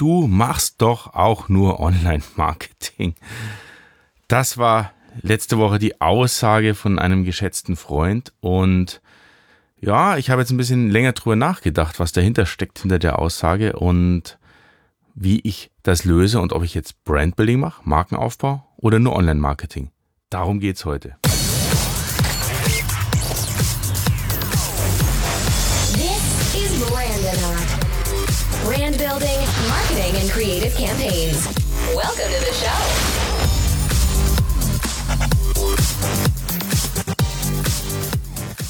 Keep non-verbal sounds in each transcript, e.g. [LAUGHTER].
du machst doch auch nur Online-Marketing. Das war letzte Woche die Aussage von einem geschätzten Freund und ja, ich habe jetzt ein bisschen länger drüber nachgedacht, was dahinter steckt hinter der Aussage und wie ich das löse und ob ich jetzt Brandbuilding mache, Markenaufbau oder nur Online-Marketing. Darum geht's heute. Campaigns. Welcome to the show.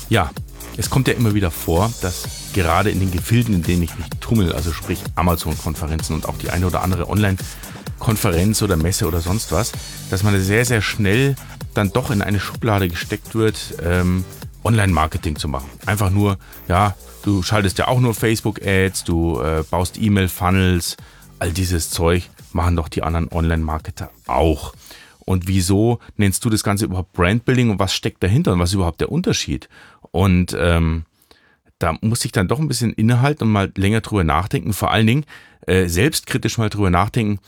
Ja, es kommt ja immer wieder vor, dass gerade in den Gefilden, in denen ich mich tummel, also sprich Amazon-Konferenzen und auch die eine oder andere Online-Konferenz oder Messe oder sonst was, dass man sehr, sehr schnell dann doch in eine Schublade gesteckt wird, ähm, Online-Marketing zu machen. Einfach nur, ja, du schaltest ja auch nur Facebook-Ads, du äh, baust E-Mail-Funnels, all dieses Zeug machen doch die anderen Online-Marketer auch. Und wieso nennst du das Ganze überhaupt Brandbuilding und was steckt dahinter und was ist überhaupt der Unterschied? Und ähm, da muss ich dann doch ein bisschen innehalten und mal länger drüber nachdenken. Vor allen Dingen äh, selbstkritisch mal drüber nachdenken.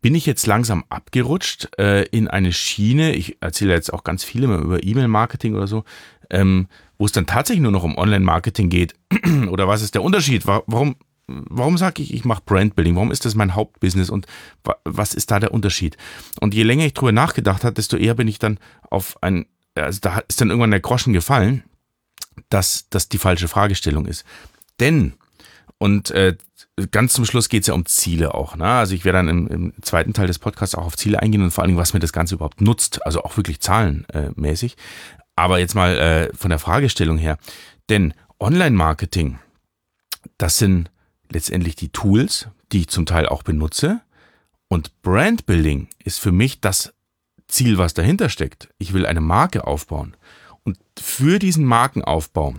Bin ich jetzt langsam abgerutscht äh, in eine Schiene? Ich erzähle jetzt auch ganz viele mal über E-Mail-Marketing oder so, ähm, wo es dann tatsächlich nur noch um Online-Marketing geht. [CLEARS THROAT] oder was ist der Unterschied? Warum, warum sage ich, ich mache Brandbuilding? Warum ist das mein Hauptbusiness und was ist da der Unterschied? Und je länger ich drüber nachgedacht habe, desto eher bin ich dann auf ein, also da ist dann irgendwann der Groschen gefallen dass das die falsche Fragestellung ist. Denn, und äh, ganz zum Schluss geht es ja um Ziele auch. Ne? Also ich werde dann im, im, zweiten Teil des Podcasts auch auf Ziele eingehen und vor allen Dingen, was mir das Ganze überhaupt nutzt. Also auch wirklich zahlenmäßig. Aber jetzt mal äh, von der Fragestellung her. Denn Online-Marketing, das sind letztendlich die Tools, die ich zum Teil auch benutze. Und Brandbuilding ist für mich das Ziel, was dahinter steckt. Ich will eine Marke aufbauen. Und für diesen Markenaufbau,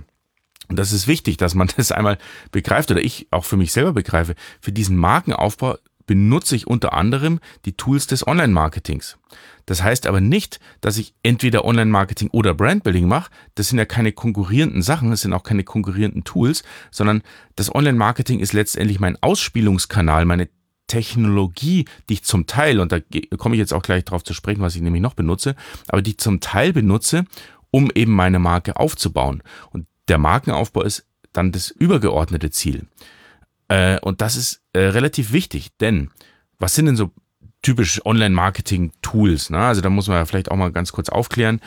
und das ist wichtig, dass man [LAUGHS] das einmal begreift oder ich auch für mich selber begreife, für diesen Markenaufbau benutze ich unter anderem die Tools des Online-Marketings. Das heißt aber nicht, dass ich entweder Online-Marketing oder Brandbuilding mache. Das sind ja keine konkurrierenden Sachen, das sind auch keine konkurrierenden Tools, sondern das Online-Marketing ist letztendlich mein Ausspielungskanal, meine Technologie, die ich zum Teil, und da komme ich jetzt auch gleich drauf zu sprechen, was ich nämlich noch benutze, aber die ich zum Teil benutze, um eben meine Marke aufzubauen. Und der Markenaufbau ist dann das übergeordnete Ziel. Äh, und das ist äh, relativ wichtig, denn was sind denn so typisch Online-Marketing-Tools? Ne? Also da muss man ja vielleicht auch mal ganz kurz aufklären.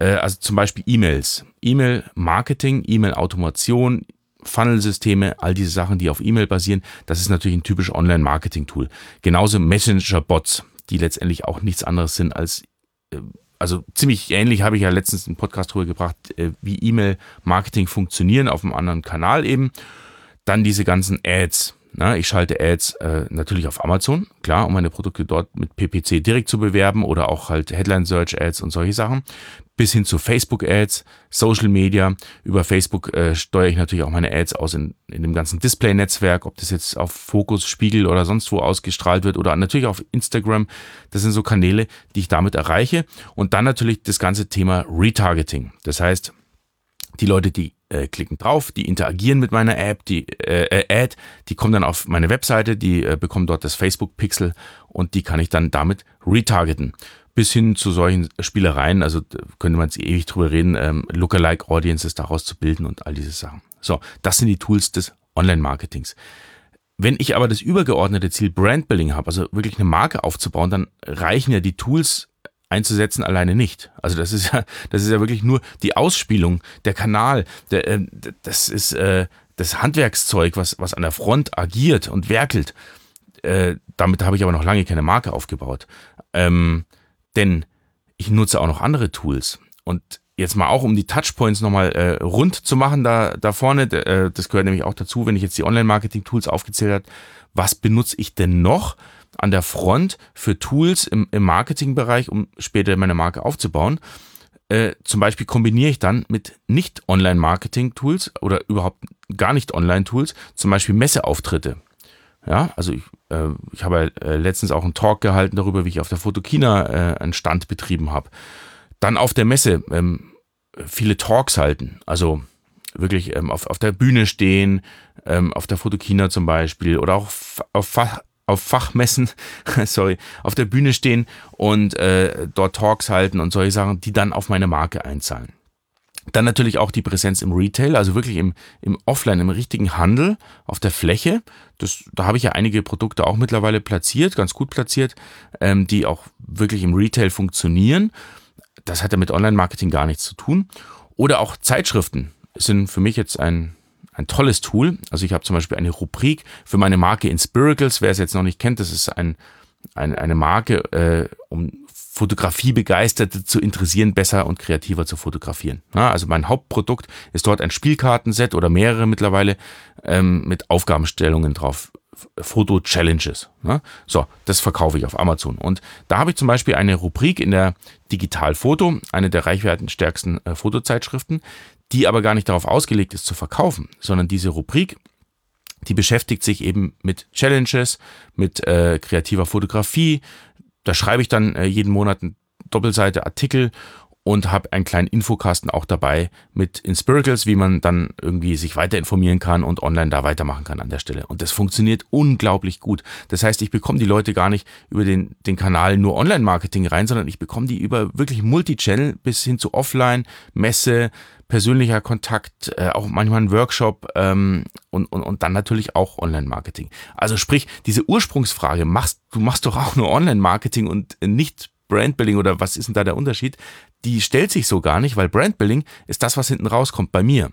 Äh, also zum Beispiel E-Mails, E-Mail-Marketing, E-Mail-Automation, Funnelsysteme, all diese Sachen, die auf E-Mail basieren, das ist natürlich ein typisch Online-Marketing-Tool. Genauso Messenger-Bots, die letztendlich auch nichts anderes sind als äh, also ziemlich ähnlich habe ich ja letztens einen Podcast drüber gebracht, äh, wie E-Mail-Marketing funktionieren auf einem anderen Kanal eben. Dann diese ganzen Ads. Na, ich schalte Ads äh, natürlich auf Amazon, klar, um meine Produkte dort mit PPC direkt zu bewerben oder auch halt Headline Search Ads und solche Sachen. Bis hin zu Facebook Ads, Social Media. Über Facebook äh, steuere ich natürlich auch meine Ads aus in, in dem ganzen Display-Netzwerk, ob das jetzt auf Fokus, Spiegel oder sonst wo ausgestrahlt wird oder natürlich auf Instagram. Das sind so Kanäle, die ich damit erreiche. Und dann natürlich das ganze Thema Retargeting. Das heißt, die Leute, die äh, klicken drauf, die interagieren mit meiner App, die äh, äh, Ad, die kommen dann auf meine Webseite, die äh, bekommen dort das Facebook-Pixel und die kann ich dann damit retargeten. Bis hin zu solchen Spielereien, also könnte man jetzt ewig drüber reden, ähm, Lookalike Audiences daraus zu bilden und all diese Sachen. So, das sind die Tools des Online-Marketings. Wenn ich aber das übergeordnete Ziel Brandbuilding habe, also wirklich eine Marke aufzubauen, dann reichen ja die Tools einzusetzen alleine nicht. Also das ist ja, das ist ja wirklich nur die Ausspielung, der Kanal, der, äh, das ist äh, das Handwerkszeug, was, was an der Front agiert und werkelt. Äh, damit habe ich aber noch lange keine Marke aufgebaut. Ähm, denn ich nutze auch noch andere Tools. Und jetzt mal auch, um die Touchpoints nochmal äh, rund zu machen, da, da vorne, äh, das gehört nämlich auch dazu, wenn ich jetzt die Online-Marketing-Tools aufgezählt habe, was benutze ich denn noch? An der Front für Tools im, im Marketingbereich, um später meine Marke aufzubauen. Äh, zum Beispiel kombiniere ich dann mit nicht Online-Marketing-Tools oder überhaupt gar nicht Online-Tools, zum Beispiel Messeauftritte. Ja, also ich, äh, ich habe äh, letztens auch einen Talk gehalten darüber, wie ich auf der Fotokina äh, einen Stand betrieben habe. Dann auf der Messe ähm, viele Talks halten, also wirklich ähm, auf, auf der Bühne stehen, ähm, auf der Fotokina zum Beispiel oder auch auf auf Fachmessen, [LAUGHS] sorry, auf der Bühne stehen und äh, dort Talks halten und solche Sachen, die dann auf meine Marke einzahlen. Dann natürlich auch die Präsenz im Retail, also wirklich im, im Offline, im richtigen Handel, auf der Fläche. Das, da habe ich ja einige Produkte auch mittlerweile platziert, ganz gut platziert, ähm, die auch wirklich im Retail funktionieren. Das hat ja mit Online-Marketing gar nichts zu tun. Oder auch Zeitschriften sind für mich jetzt ein, ein tolles Tool. Also ich habe zum Beispiel eine Rubrik für meine Marke Inspiracles. Wer es jetzt noch nicht kennt, das ist ein, ein eine Marke, äh, um Fotografiebegeisterte zu interessieren, besser und kreativer zu fotografieren. Ja, also mein Hauptprodukt ist dort ein Spielkartenset oder mehrere mittlerweile ähm, mit Aufgabenstellungen drauf. Foto-Challenges. Ne? So, das verkaufe ich auf Amazon. Und da habe ich zum Beispiel eine Rubrik in der Digital Foto, eine der reichwertenstärksten äh, Fotozeitschriften, die aber gar nicht darauf ausgelegt ist zu verkaufen, sondern diese Rubrik, die beschäftigt sich eben mit Challenges, mit äh, kreativer Fotografie. Da schreibe ich dann äh, jeden Monat eine Doppelseite Artikel und habe einen kleinen Infokasten auch dabei mit Inspiracles, wie man dann irgendwie sich weiter informieren kann und online da weitermachen kann an der Stelle. Und das funktioniert unglaublich gut. Das heißt, ich bekomme die Leute gar nicht über den, den Kanal nur Online-Marketing rein, sondern ich bekomme die über wirklich Multichannel bis hin zu Offline, Messe, persönlicher Kontakt, äh, auch manchmal ein Workshop ähm, und, und, und dann natürlich auch Online-Marketing. Also sprich, diese Ursprungsfrage, machst, du machst doch auch nur Online-Marketing und nicht Brandbuilding oder was ist denn da der Unterschied? Die stellt sich so gar nicht, weil Brandbuilding ist das, was hinten rauskommt bei mir.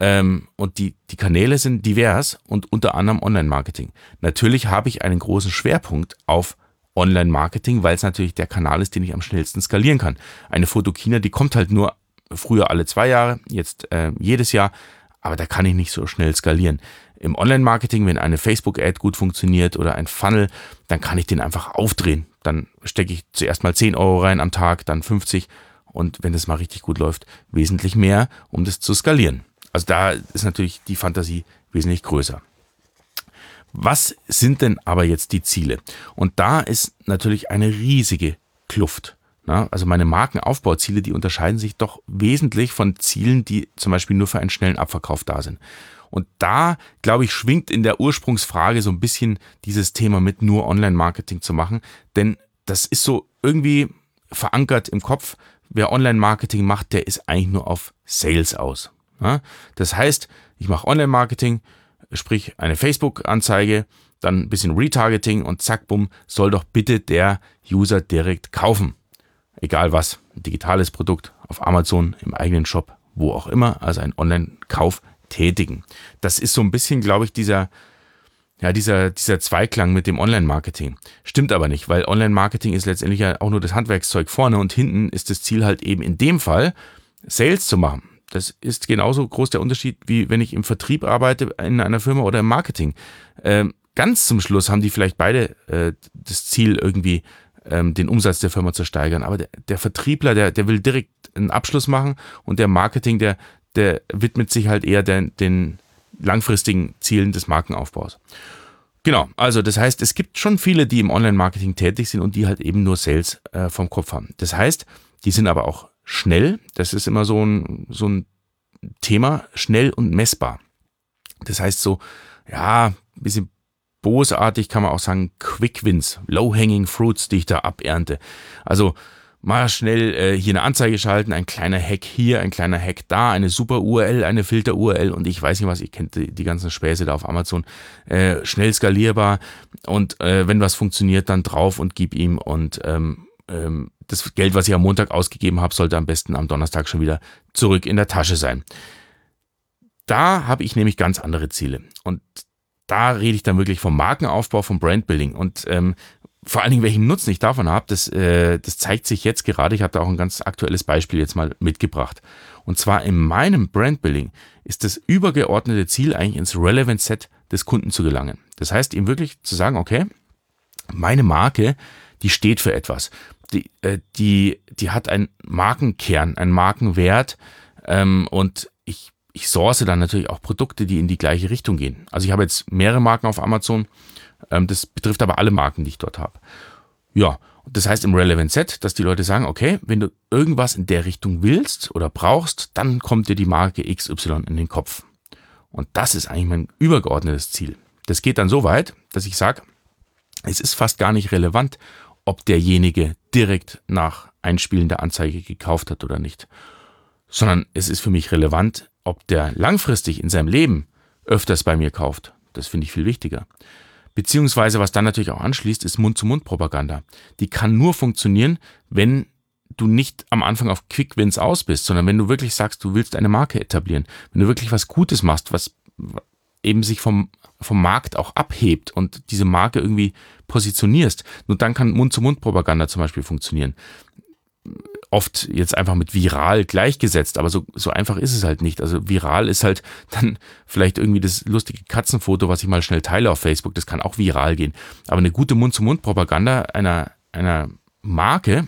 Ähm, und die, die Kanäle sind divers und unter anderem Online-Marketing. Natürlich habe ich einen großen Schwerpunkt auf Online-Marketing, weil es natürlich der Kanal ist, den ich am schnellsten skalieren kann. Eine Fotokina, die kommt halt nur früher alle zwei Jahre, jetzt äh, jedes Jahr, aber da kann ich nicht so schnell skalieren. Im Online-Marketing, wenn eine Facebook-Ad gut funktioniert oder ein Funnel, dann kann ich den einfach aufdrehen. Dann stecke ich zuerst mal 10 Euro rein am Tag, dann 50 und wenn das mal richtig gut läuft, wesentlich mehr, um das zu skalieren. Also da ist natürlich die Fantasie wesentlich größer. Was sind denn aber jetzt die Ziele? Und da ist natürlich eine riesige Kluft. Na, also meine Markenaufbauziele, die unterscheiden sich doch wesentlich von Zielen, die zum Beispiel nur für einen schnellen Abverkauf da sind. Und da, glaube ich, schwingt in der Ursprungsfrage so ein bisschen dieses Thema mit nur Online-Marketing zu machen. Denn das ist so irgendwie verankert im Kopf. Wer Online-Marketing macht, der ist eigentlich nur auf Sales aus. Das heißt, ich mache Online-Marketing, sprich eine Facebook-Anzeige, dann ein bisschen Retargeting und zack, bumm, soll doch bitte der User direkt kaufen egal was, ein digitales Produkt auf Amazon, im eigenen Shop, wo auch immer, also ein Online-Kauf tätigen. Das ist so ein bisschen, glaube ich, dieser, ja, dieser, dieser Zweiklang mit dem Online-Marketing. Stimmt aber nicht, weil Online-Marketing ist letztendlich ja auch nur das Handwerkszeug vorne und hinten ist das Ziel halt eben in dem Fall, Sales zu machen. Das ist genauso groß der Unterschied, wie wenn ich im Vertrieb arbeite in einer Firma oder im Marketing. Ähm, ganz zum Schluss haben die vielleicht beide äh, das Ziel irgendwie ähm, den Umsatz der Firma zu steigern. Aber der, der Vertriebler, der, der will direkt einen Abschluss machen und der Marketing, der, der widmet sich halt eher den, den langfristigen Zielen des Markenaufbaus. Genau, also das heißt, es gibt schon viele, die im Online-Marketing tätig sind und die halt eben nur Sales äh, vom Kopf haben. Das heißt, die sind aber auch schnell. Das ist immer so ein, so ein Thema, schnell und messbar. Das heißt so, ja, ein bisschen bosartig kann man auch sagen, Quick Wins, Low-Hanging Fruits, die ich da abernte. Also mal schnell äh, hier eine Anzeige schalten, ein kleiner Hack hier, ein kleiner Hack da, eine super URL, eine Filter-URL und ich weiß nicht was, ihr kennt die, die ganzen Späße da auf Amazon. Äh, schnell skalierbar und äh, wenn was funktioniert, dann drauf und gib ihm und ähm, ähm, das Geld, was ich am Montag ausgegeben habe, sollte am besten am Donnerstag schon wieder zurück in der Tasche sein. Da habe ich nämlich ganz andere Ziele. Und da rede ich dann wirklich vom Markenaufbau, vom Brandbuilding und ähm, vor allen Dingen, welchen Nutzen ich davon habe, das, äh, das zeigt sich jetzt gerade. Ich habe da auch ein ganz aktuelles Beispiel jetzt mal mitgebracht. Und zwar in meinem Brandbuilding ist das übergeordnete Ziel eigentlich ins Relevant Set des Kunden zu gelangen. Das heißt, ihm wirklich zu sagen, okay, meine Marke, die steht für etwas. Die, äh, die, die hat einen Markenkern, einen Markenwert ähm, und ich ich source dann natürlich auch Produkte, die in die gleiche Richtung gehen. Also ich habe jetzt mehrere Marken auf Amazon. Ähm, das betrifft aber alle Marken, die ich dort habe. Ja, das heißt im Relevant Set, dass die Leute sagen, okay, wenn du irgendwas in der Richtung willst oder brauchst, dann kommt dir die Marke XY in den Kopf. Und das ist eigentlich mein übergeordnetes Ziel. Das geht dann so weit, dass ich sage, Es ist fast gar nicht relevant, ob derjenige direkt nach Einspielen der Anzeige gekauft hat oder nicht, sondern es ist für mich relevant, ob der langfristig in seinem Leben öfters bei mir kauft. Das finde ich viel wichtiger. Beziehungsweise, was dann natürlich auch anschließt, ist Mund-zu-Mund-Propaganda. Die kann nur funktionieren, wenn du nicht am Anfang auf Quick Wins aus bist, sondern wenn du wirklich sagst, du willst eine Marke etablieren, wenn du wirklich was Gutes machst, was eben sich vom, vom Markt auch abhebt und diese Marke irgendwie positionierst, nur dann kann Mund-zu-Mund-Propaganda zum Beispiel funktionieren. Oft jetzt einfach mit viral gleichgesetzt, aber so, so einfach ist es halt nicht. Also viral ist halt [LAUGHS] dann vielleicht irgendwie das lustige Katzenfoto, was ich mal schnell teile auf Facebook, das kann auch viral gehen. Aber eine gute Mund-zu-Mund-Propaganda einer, einer Marke,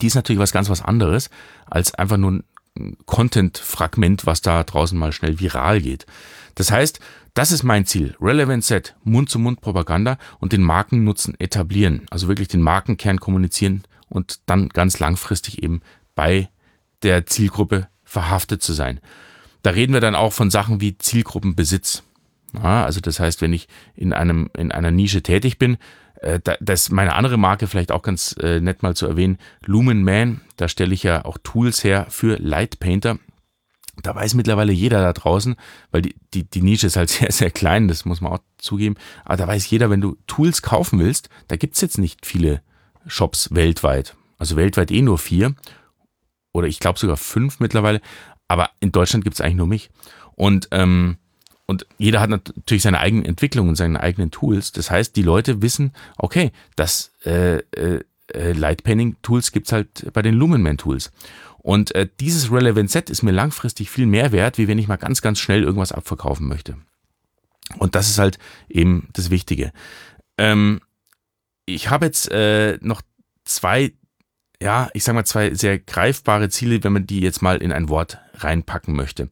die ist natürlich was ganz was anderes als einfach nur ein Content-Fragment, was da draußen mal schnell viral geht. Das heißt, das ist mein Ziel. Relevant Set, Mund-zu-Mund-Propaganda und den Markennutzen etablieren. Also wirklich den Markenkern kommunizieren und dann ganz langfristig eben bei der Zielgruppe verhaftet zu sein. Da reden wir dann auch von Sachen wie Zielgruppenbesitz. Ja, also das heißt, wenn ich in einem, in einer Nische tätig bin, äh, das ist meine andere Marke vielleicht auch ganz äh, nett mal zu erwähnen. Lumen Man, da stelle ich ja auch Tools her für Light Painter. Da weiß mittlerweile jeder da draußen, weil die, die, die Nische ist halt [LAUGHS] sehr, sehr klein, das muss man auch zugeben. Aber da weiß jeder, wenn du Tools kaufen willst, da gibt's jetzt nicht viele Shops weltweit. Also weltweit eh nur vier. Oder ich glaube sogar fünf mittlerweile. Aber in Deutschland gibt's eigentlich nur mich. Und ähm, und jeder hat natürlich seine eigenen Entwicklungen und seine eigenen Tools. Das heißt, die Leute wissen, okay, das äh, äh, äh Lightpainting-Tools gibt's halt bei den Lumenman-Tools. Und äh, dieses Relevant Set ist mir langfristig viel mehr wert, wie wenn ich mal ganz, ganz schnell irgendwas abverkaufen möchte. Und das ist halt eben das Wichtige. Ähm, ich habe jetzt äh, noch zwei, ja, ich sag mal zwei sehr greifbare Ziele, wenn man die jetzt mal in ein Wort reinpacken möchte.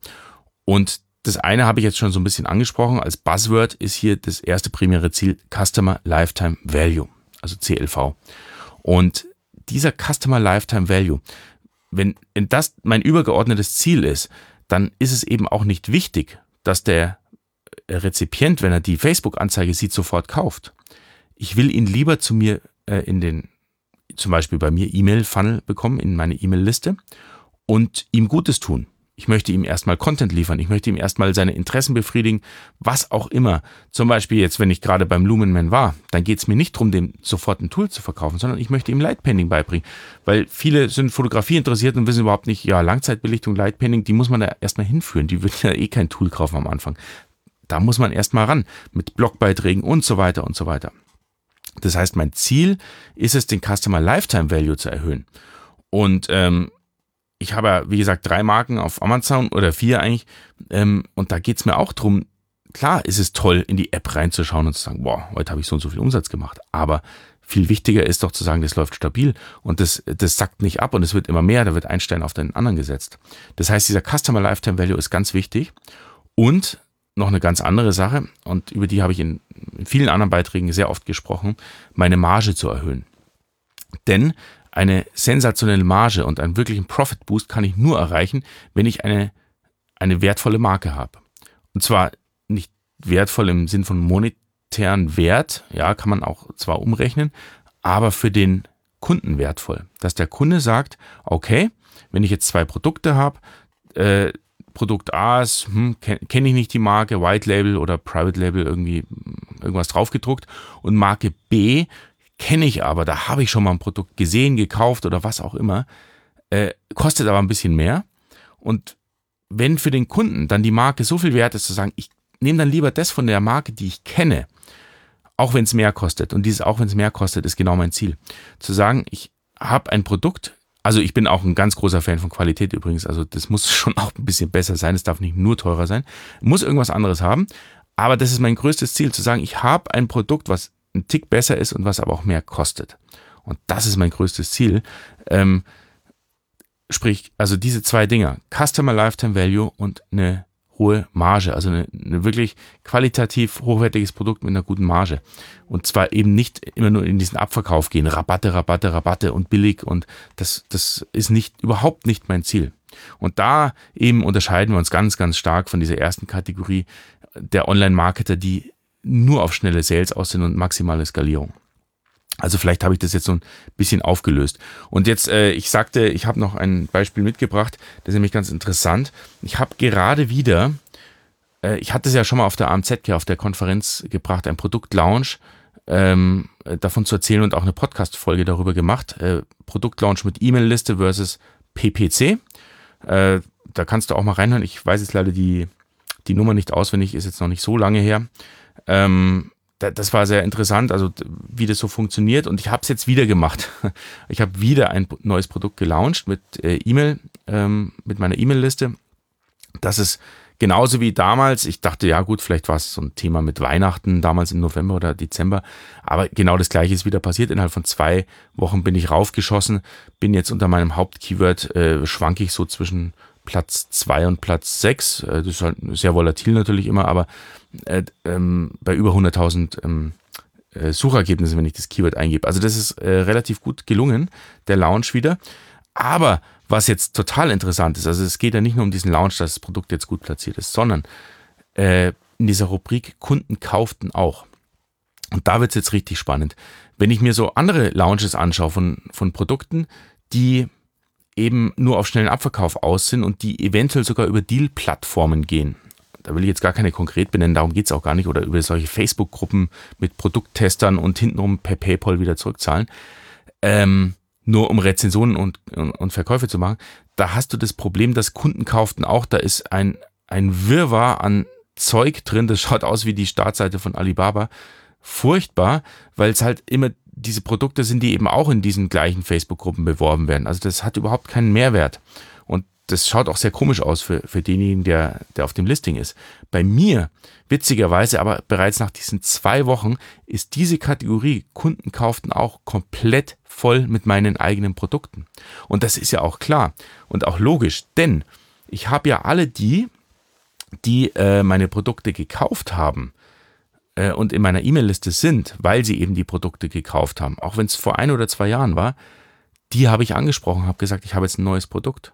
Und das eine habe ich jetzt schon so ein bisschen angesprochen. Als Buzzword ist hier das erste primäre Ziel Customer Lifetime Value, also CLV. Und dieser Customer Lifetime Value, wenn, wenn das mein übergeordnetes Ziel ist, dann ist es eben auch nicht wichtig, dass der Rezipient, wenn er die Facebook-Anzeige sieht, sofort kauft. Ich will ihn lieber zu mir äh, in den, zum Beispiel bei mir E-Mail-Funnel bekommen, in meine E-Mail-Liste und ihm Gutes tun. Ich möchte ihm erstmal Content liefern. Ich möchte ihm erstmal seine Interessen befriedigen, was auch immer. Zum Beispiel jetzt, wenn ich gerade beim Lumenman war, dann geht es mir nicht darum, dem sofort ein Tool zu verkaufen, sondern ich möchte ihm Lightpainting beibringen. Weil viele sind Fotografie interessiert und wissen überhaupt nicht, ja, Langzeitbelichtung, Lightpainting, die muss man da erstmal hinführen. Die würden ja eh kein Tool kaufen am Anfang. Da muss man erstmal ran mit Blogbeiträgen und so weiter und so weiter. Das heißt, mein Ziel ist es, den Customer Lifetime Value zu erhöhen. Und ähm, ich habe ja, wie gesagt, drei Marken auf Amazon oder vier eigentlich. Ähm, und da geht's mir auch drum. Klar ist es toll, in die App reinzuschauen und zu sagen, boah, heute habe ich so und so viel Umsatz gemacht. Aber viel wichtiger ist doch zu sagen, das läuft stabil und das, das sackt nicht ab und es wird immer mehr, da wird ein Stein auf den anderen gesetzt. Das heißt, dieser Customer Lifetime Value ist ganz wichtig. Und noch eine ganz andere Sache, und über die habe ich in vielen anderen Beiträgen sehr oft gesprochen, meine Marge zu erhöhen. Denn eine sensationelle Marge und einen wirklichen Profit Boost kann ich nur erreichen, wenn ich eine, eine wertvolle Marke habe. Und zwar nicht wertvoll im Sinn von monetären Wert, ja, kann man auch zwar umrechnen, aber für den Kunden wertvoll. Dass der Kunde sagt, okay, wenn ich jetzt zwei Produkte habe, äh, Produkt A ist, hm, kenne kenn ich nicht die Marke, White Label oder Private Label irgendwie irgendwas draufgedruckt und Marke B kenne ich aber, da habe ich schon mal ein Produkt gesehen, gekauft oder was auch immer, äh, kostet aber ein bisschen mehr. Und wenn für den Kunden dann die Marke so viel wert ist, zu sagen, ich nehme dann lieber das von der Marke, die ich kenne, auch wenn es mehr kostet. Und dieses auch wenn es mehr kostet, ist genau mein Ziel. Zu sagen, ich habe ein Produkt, also ich bin auch ein ganz großer Fan von Qualität übrigens, also das muss [LAUGHS] schon auch ein bisschen besser sein, es darf nicht nur teurer sein, muss irgendwas anderes haben. Aber das ist mein größtes Ziel, zu sagen, ich habe ein Produkt, was ein Tick besser ist und was aber auch mehr kostet. Und das ist mein größtes Ziel. Ähm, sprich, also diese zwei Dinger, Customer Lifetime Value und eine hohe Marge, also eine, eine, wirklich qualitativ hochwertiges Produkt mit einer guten Marge. Und zwar eben nicht immer nur in diesen Abverkauf gehen, Rabatte, Rabatte, Rabatte und billig und das, das ist nicht, überhaupt nicht mein Ziel. Und da eben unterscheiden wir uns ganz, ganz stark von dieser ersten Kategorie der Online-Marketer, die nur auf schnelle Sales aus sind und maximale Skalierung. Also vielleicht habe ich das jetzt so ein bisschen aufgelöst. Und jetzt, äh, ich sagte, ich habe noch ein Beispiel mitgebracht, das ist nämlich ganz interessant. Ich habe gerade wieder, äh, ich hatte es ja schon mal auf der AMZ, auf der Konferenz gebracht, ein Produktlaunch ähm, davon zu erzählen und auch eine Podcast-Folge darüber gemacht. Äh, Produktlaunch mit E-Mail-Liste versus PPC. Äh, da kannst du auch mal reinhören. Ich weiß jetzt leider die, die Nummer nicht auswendig, ist jetzt noch nicht so lange her. Ähm, das war sehr interessant, also wie das so funktioniert. Und ich habe es jetzt wieder gemacht. [LAUGHS] Ich habe wieder ein neues Produkt gelauncht mit äh, E-Mail, ähm, mit meiner E-Mail-Liste. Das ist genauso wie damals. Ich dachte, ja gut, vielleicht war es so ein Thema mit Weihnachten, damals im November oder Dezember. Aber genau das gleiche ist wieder passiert. Innerhalb von zwei Wochen bin ich raufgeschossen, bin jetzt unter meinem Hauptkeyword, äh, schwanke ich so zwischen Platz 2 und Platz 6. Äh, das ist halt sehr volatil natürlich immer, aber äh, ähm, bei über 100.000 ähm, äh, Suchergebnissen, wenn ich das Keyword eingebe. Also das ist relativ gut gelungen, der Launch wieder. Aber was jetzt total interessant ist, also es geht ja nicht nur um diesen Launch, dass das Produkt jetzt gut platziert ist, sondern in dieser Rubrik Kunden kauften auch. Und da wird es jetzt richtig spannend. Wenn ich mir so andere Launches anschaue von, von Produkten, die eben nur auf schnellen Abverkauf aus sind und die eventuell sogar über Deal-Plattformen gehen. Da will ich jetzt gar keine konkret benennen, darum geht es auch gar nicht, oder über solche Facebook-Gruppen mit Produkttestern und hintenrum per PayPal wieder zurückzahlen. Ähm, nur um Rezensionen und, und, und, Verkäufe zu machen. Da hast du das Problem, dass Kunden kauften auch, da ist ein, ein Wirrwarr an Zeug drin, das schaut aus wie die Startseite von Alibaba. Furchtbar, weil es halt immer diese Produkte sind, die eben auch in diesen gleichen Facebook-Gruppen beworben werden. Also das hat überhaupt keinen Mehrwert. Und das schaut auch sehr komisch aus für, für denjenigen, der, der auf dem Listing ist. Bei mir, witzigerweise, aber bereits nach diesen zwei Wochen ist diese Kategorie Kunden kauften auch komplett voll mit meinen eigenen Produkten. Und das ist ja auch klar und auch logisch, denn ich habe ja alle die, die äh, meine Produkte gekauft haben, äh, und in meiner E-Mail-Liste sind, weil sie eben die Produkte gekauft haben, auch wenn es vor ein oder zwei Jahren war, die habe ich angesprochen, habe gesagt, ich habe jetzt ein neues Produkt.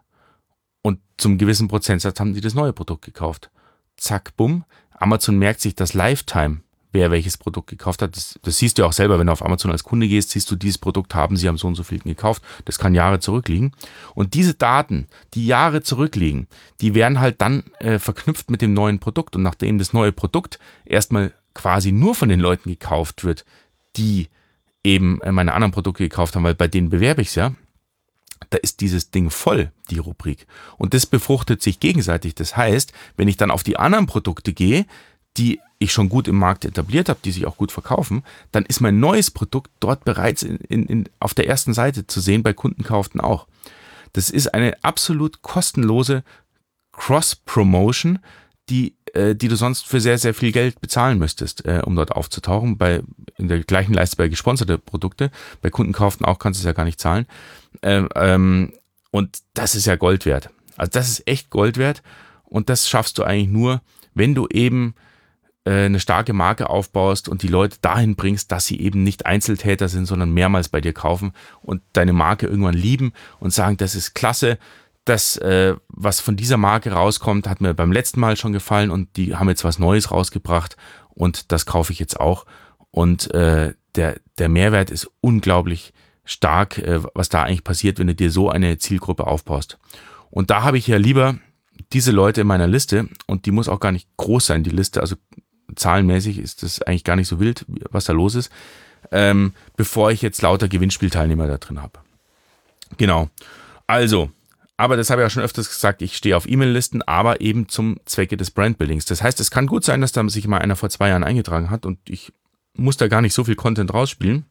Und zum gewissen Prozentsatz haben die das neue Produkt gekauft. Zack, bumm. Amazon merkt sich das Lifetime, wer welches Produkt gekauft hat. Das, das, siehst du auch selber, wenn du auf Amazon als Kunde gehst, siehst du, dieses Produkt haben sie am so und so viel gekauft. Das kann Jahre zurückliegen. Und diese Daten, die Jahre zurückliegen, die werden halt dann äh, verknüpft mit dem neuen Produkt. Und nachdem das neue Produkt erstmal quasi nur von den Leuten gekauft wird, die eben äh, meine anderen Produkte gekauft haben, weil bei denen bewerbe ich es ja, da ist dieses Ding voll, die Rubrik. Und das befruchtet sich gegenseitig. Das heißt, wenn ich dann auf die anderen Produkte gehe, die ich schon gut im Markt etabliert habe, die sich auch gut verkaufen, dann ist mein neues Produkt dort bereits in, in, in, auf der ersten Seite zu sehen, bei Kundenkauften auch. Das ist eine absolut kostenlose Cross-Promotion, die, äh, die du sonst für sehr, sehr viel Geld bezahlen müsstest, äh, um dort aufzutauchen. Bei, in der gleichen Leiste bei gesponserte Produkte. Bei Kundenkauften auch kannst du es ja gar nicht zahlen. Ähm, ähm, und das ist ja Gold wert. Also das ist echt Gold wert. Und das schaffst du eigentlich nur, wenn du eben äh, eine starke Marke aufbaust und die Leute dahin bringst, dass sie eben nicht Einzeltäter sind, sondern mehrmals bei dir kaufen und deine Marke irgendwann lieben und sagen, das ist klasse, das, äh, was von dieser Marke rauskommt, hat mir beim letzten Mal schon gefallen und die haben jetzt was Neues rausgebracht und das kaufe ich jetzt auch. Und äh, der, der Mehrwert ist unglaublich stark, äh, was da eigentlich passiert, wenn du dir so eine Zielgruppe aufbaust. Und da habe ich ja lieber diese Leute in meiner Liste und die muss auch gar nicht groß sein, die Liste. Also zahlenmäßig ist das eigentlich gar nicht so wild, was da los ist, ähm, bevor ich jetzt lauter Gewinnspielteilnehmer da drin habe. Genau. Also, aber das habe ich auch schon öfters gesagt, ich stehe auf E-Mail-Listen, aber eben zum Zwecke des Brandbuildings. Das heißt, es kann gut sein, dass da sich mal einer vor zwei Jahren eingetragen hat und ich muss da gar nicht so viel Content rausspielen.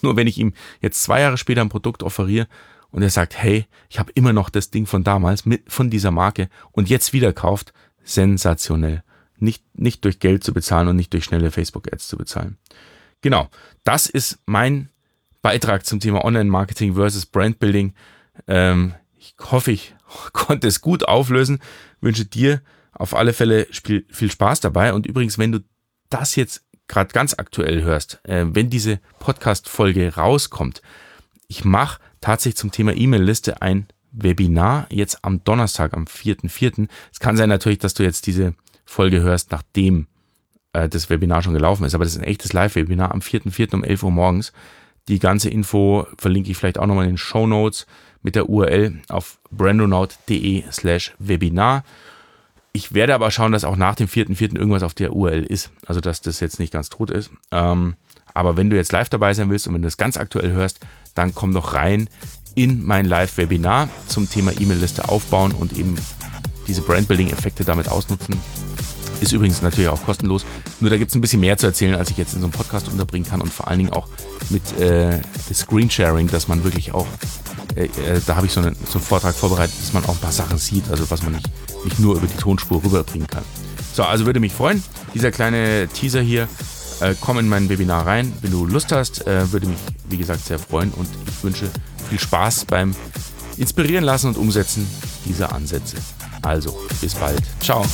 Nur wenn ich ihm jetzt zwei Jahre später ein Produkt offeriere und er sagt, hey, ich habe immer noch das Ding von damals mit, von dieser Marke und jetzt wieder kauft, sensationell. Nicht, nicht durch Geld zu bezahlen und nicht durch schnelle Facebook-Ads zu bezahlen. Genau, das ist mein Beitrag zum Thema Online-Marketing versus Brandbuilding. Ähm, ich hoffe, ich [LAUGHS] konnte es gut auflösen. Wünsche dir auf alle Fälle viel Spaß dabei. Und übrigens, wenn du das jetzt gerade ganz aktuell hörst, äh, wenn diese Podcast-Folge rauskommt, ich mache tatsächlich zum Thema E-Mail-Liste ein Webinar jetzt am Donnerstag, am 4.4. Es kann sein natürlich, dass du jetzt diese Folge hörst, nachdem äh, das Webinar schon gelaufen ist. Aber das ist ein echtes Live-Webinar am 4.4. um 11 Uhr morgens. Die ganze Info verlinke ich vielleicht auch nochmal in den Show Notes mit der URL auf brandonaut.de slash Webinar. Ich werde aber schauen, dass auch nach dem 4.4. irgendwas auf der URL ist. Also, dass das jetzt nicht ganz tot ist. Ähm, aber wenn du jetzt live dabei sein willst und wenn du das ganz aktuell hörst, dann komm doch rein in mein Live-Webinar zum Thema E-Mail-Liste aufbauen und eben diese Brandbuilding-Effekte damit ausnutzen. Ist übrigens natürlich auch kostenlos. Nur da gibt es ein bisschen mehr zu erzählen, als ich jetzt in so einem Podcast unterbringen kann und vor allen Dingen auch mit äh, Screensharing, dass man wirklich auch, äh, äh, da habe ich so, eine, so einen Vortrag vorbereitet, dass man auch ein paar Sachen sieht, also was man nicht, nicht nur über die Tonspur rüberbringen kann. So, also würde mich freuen, dieser kleine Teaser hier. Äh, komm in mein Webinar rein, wenn du Lust hast, äh, würde mich, wie gesagt, sehr freuen und ich wünsche viel Spaß beim Inspirieren lassen und Umsetzen dieser Ansätze. Also, bis bald. Ciao.